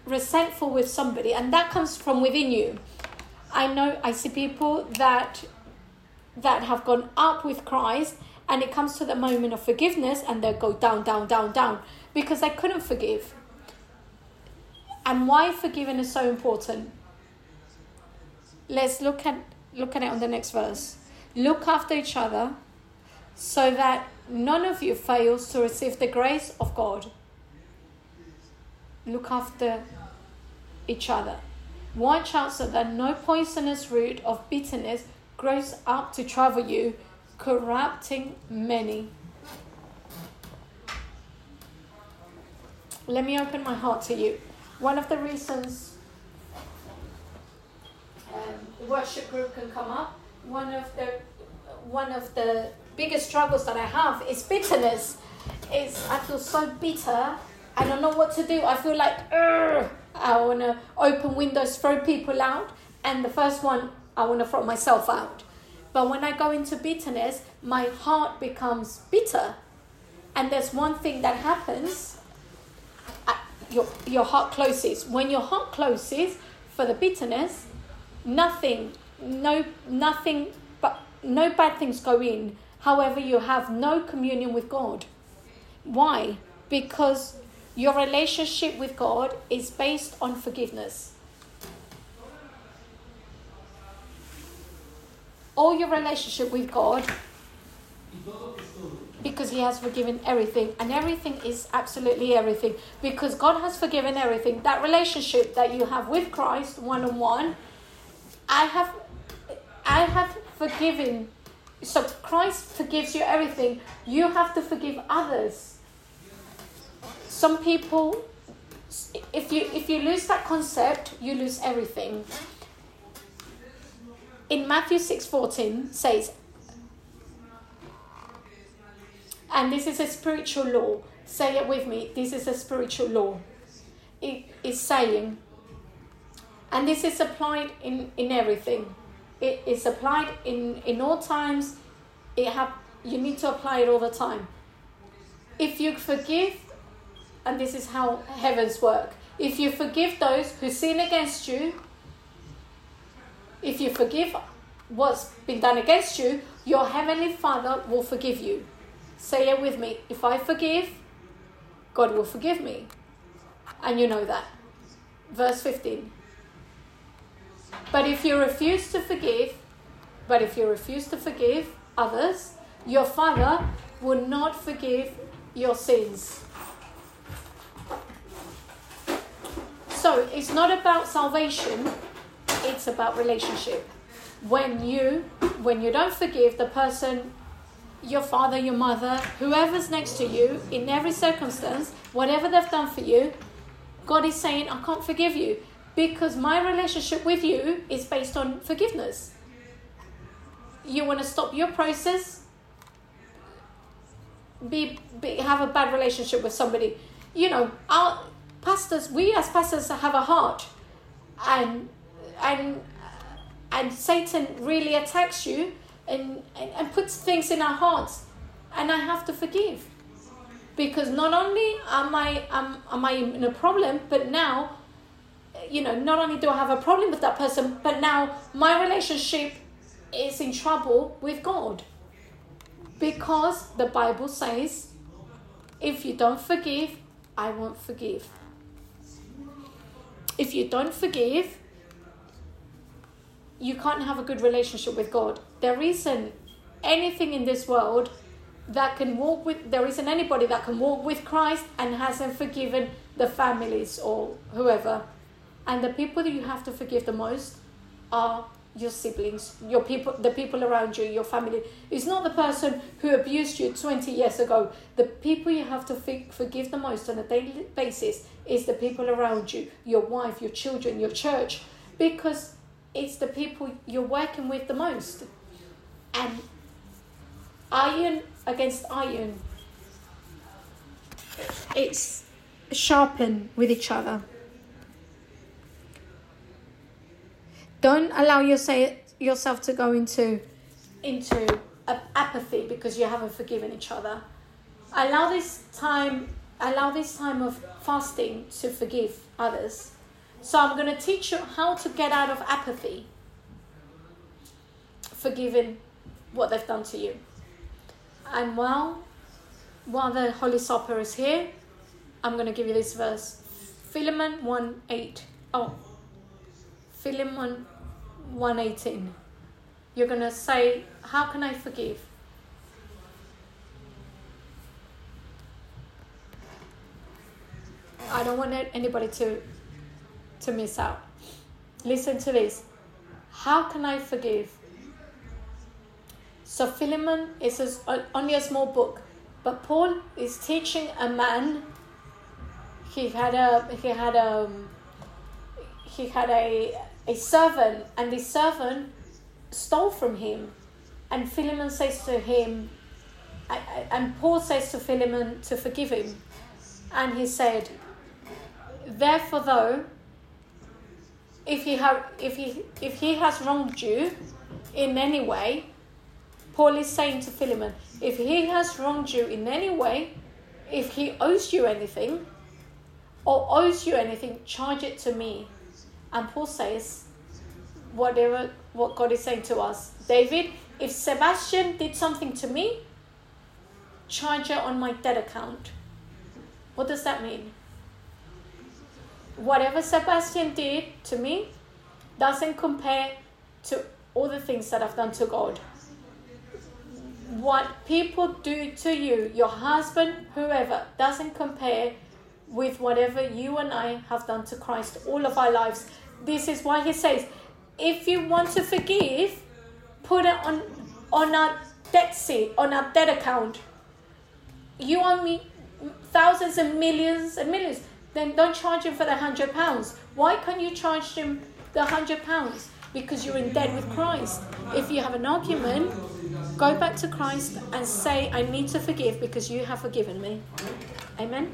resentful with somebody and that comes from within you. I know i see people that that have gone up with christ and it comes to the moment of forgiveness and they go down down down down because they couldn't forgive. And why forgiving is so important? Let's look at look at it on the next verse. Look after each other so that none of you fails to receive the grace of god look after each other watch out so that no poisonous root of bitterness grows up to trouble you corrupting many. Let me open my heart to you. One of the reasons um, worship group can come up, one of the one of the biggest struggles that I have is bitterness. Is I feel so bitter. I don't know what to do. I feel like I want to open windows, throw people out, and the first one I want to throw myself out. But when I go into bitterness, my heart becomes bitter. and there's one thing that happens, uh, your, your heart closes. When your heart closes for the bitterness, nothing, no, nothing, but no bad things go in. However, you have no communion with God. Why? Because your relationship with God is based on forgiveness. All your relationship with God because he has forgiven everything and everything is absolutely everything. Because god has forgiven everything that relationship that you have with christ one on one i have i have forgiven. So christ forgives you everything. You have to forgive others some people if you if you lose that concept you lose everything in matthew 6.14 says And this is a spiritual law. Say it with me. This is a spiritual law. It is saying, and this is applied in, in everything. It is applied in, in all times. It have, you need to apply it all the time. If you forgive, and this is how heavens work, if you forgive those who sin against you, if you forgive what's been done against you, your heavenly Father will forgive you. Say it with me. If I forgive, God will forgive me. And you know that. Verse 15. But if you refuse to forgive, but if you refuse to forgive others, your Father will not forgive your sins. So it's not about salvation, it's about relationship. When you when you don't forgive the person your father, your mother, whoever's next to you, in every circumstance, whatever they've done for you, God is saying, I can't forgive you because my relationship with you is based on forgiveness. You want to stop your process, be, be have a bad relationship with somebody. You know, our pastors, we as pastors have a heart, and and and Satan really attacks you and, and, and puts things in our hearts. And I have to forgive. Because not only am I, am, am I in a problem, but now, you know, not only do I have a problem with that person, but now my relationship is in trouble with God. Because the Bible says, if you don't forgive, I won't forgive. If you don't forgive, you can't have a good relationship with God. There isn't anything in this world that can walk with, there isn't anybody that can walk with Christ and hasn't forgiven the families or whoever. And the people that you have to forgive the most are your siblings, your people, the people around you, your family. It's not the person who abused you 20 years ago. The people you have to forgive the most on a daily basis is the people around you, your wife, your children, your church, because it's the people you're working with the most. And iron against iron, it's sharpen with each other. Don't allow yourself to go into into apathy because you haven't forgiven each other. Allow this time allow this time of fasting to forgive others so I'm going to teach you how to get out of apathy, forgiving what they've done to you. And while while the Holy Supper is here, I'm going to give you this verse. Philemon 1 8. Oh, Philemon 118. You're going to say, How can I forgive? I don't want anybody to to miss out. Listen to this. How can I forgive? So Philemon is only a small book, but Paul is teaching a man. He had a he had a he had a a servant, and this servant stole from him, and Philemon says to him, and Paul says to Philemon to forgive him, and he said, therefore though if he have if he if he has wronged you in any way, Paul is saying to Philemon, if he has wronged you in any way, if he owes you anything or owes you anything, charge it to me. And Paul says, whatever what God is saying to us, David, if Sebastian did something to me, charge it on my debt account. What does that mean? Whatever Sebastian did to me doesn't compare to all the things that I've done to God. What people do to you, your husband, whoever, doesn't compare with whatever you and I have done to Christ all of our lives. This is why he says, if you want to forgive, put it on on a debt seat, on a debt account. You owe me thousands and millions and millions. Then don't charge him for the hundred pounds. Why can't you charge him the hundred pounds? Because you're in debt with Christ. If you have an argument, go back to Christ and say, I need to forgive because you have forgiven me. Amen.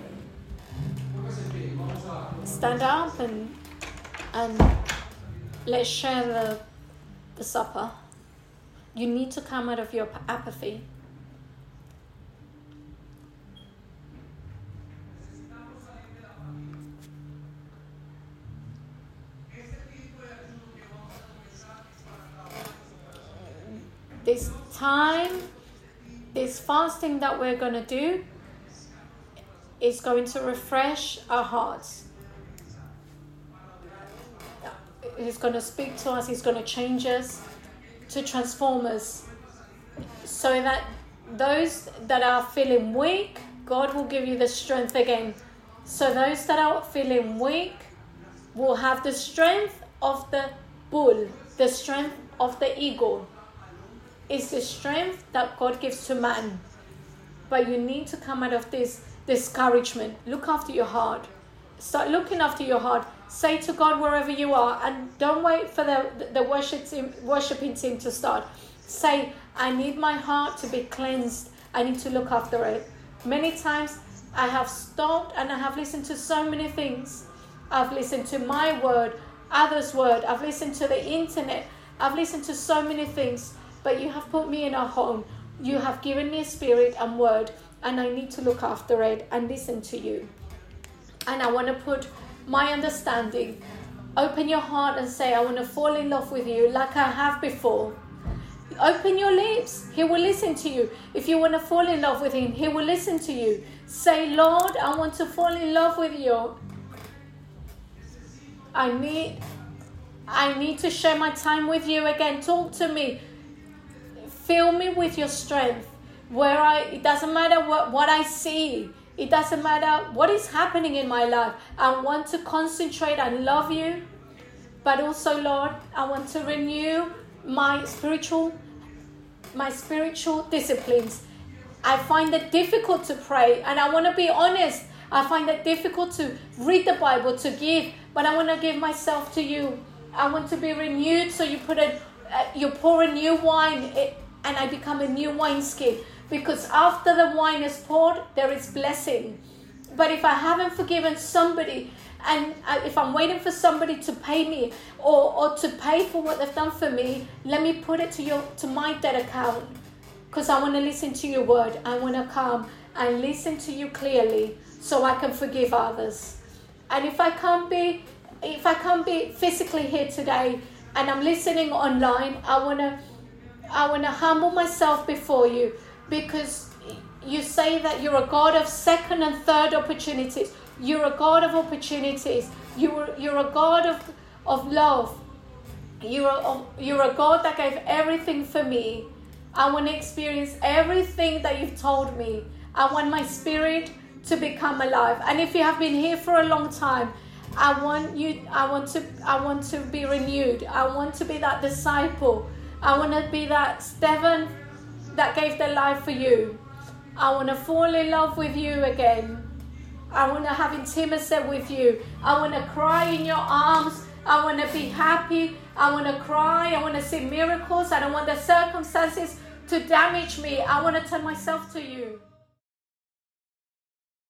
Stand up and and let's share the, the supper. You need to come out of your apathy. This time, this fasting that we're going to do is going to refresh our hearts. He's going to speak to us, He's going to change us, to transform us, so that those that are feeling weak, God will give you the strength again. So those that are feeling weak will have the strength of the bull, the strength of the eagle. It's the strength that God gives to man. But you need to come out of this discouragement. Look after your heart. Start looking after your heart. Say to God wherever you are, and don't wait for the the worship team, worshiping team to start. Say, I need my heart to be cleansed. I need to look after it. Many times I have stopped and I have listened to so many things. I've listened to my word, others' word. I've listened to the internet. I've listened to so many things. But you have put me in a home. You have given me a spirit and word, and I need to look after it and listen to you. And I want to put my understanding. Open your heart and say, I want to fall in love with you like I have before. Open your lips. He will listen to you. If you want to fall in love with Him, He will listen to you. Say, Lord, I want to fall in love with you. I need I need to share my time with you again. Talk to me. Fill me with your strength. Where I it doesn't matter what, what I see. It doesn't matter what is happening in my life. I want to concentrate and love you. But also, Lord, I want to renew my spiritual my spiritual disciplines. I find it difficult to pray, and I want to be honest. I find it difficult to read the Bible, to give, but I want to give myself to you. I want to be renewed. So you put a, uh, you pour a new wine, it, and I become a new wineskin because after the wine is poured, there is blessing. But if I haven't forgiven somebody, and uh, if I'm waiting for somebody to pay me or, or to pay for what they've done for me, let me put it to your to my debt account. Because I want to listen to your word. I want to come and listen to you clearly so I can forgive others. And if I can't be if I can't be physically here today and I'm listening online, I wanna I wanna humble myself before you because you say that you're a God of second and third opportunities. You're a God of opportunities. You're, you're a God of, of love. You're a, you're a God that gave everything for me. I want to experience everything that you've told me. I want my spirit to become alive. And if you have been here for a long time, I want you I want to I want to be renewed. I want to be that disciple. I want to be that Stephen that gave their life for you. I want to fall in love with you again. I want to have intimacy with you. I want to cry in your arms. I want to be happy. I want to cry. I want to see miracles. I don't want the circumstances to damage me. I want to turn myself to you.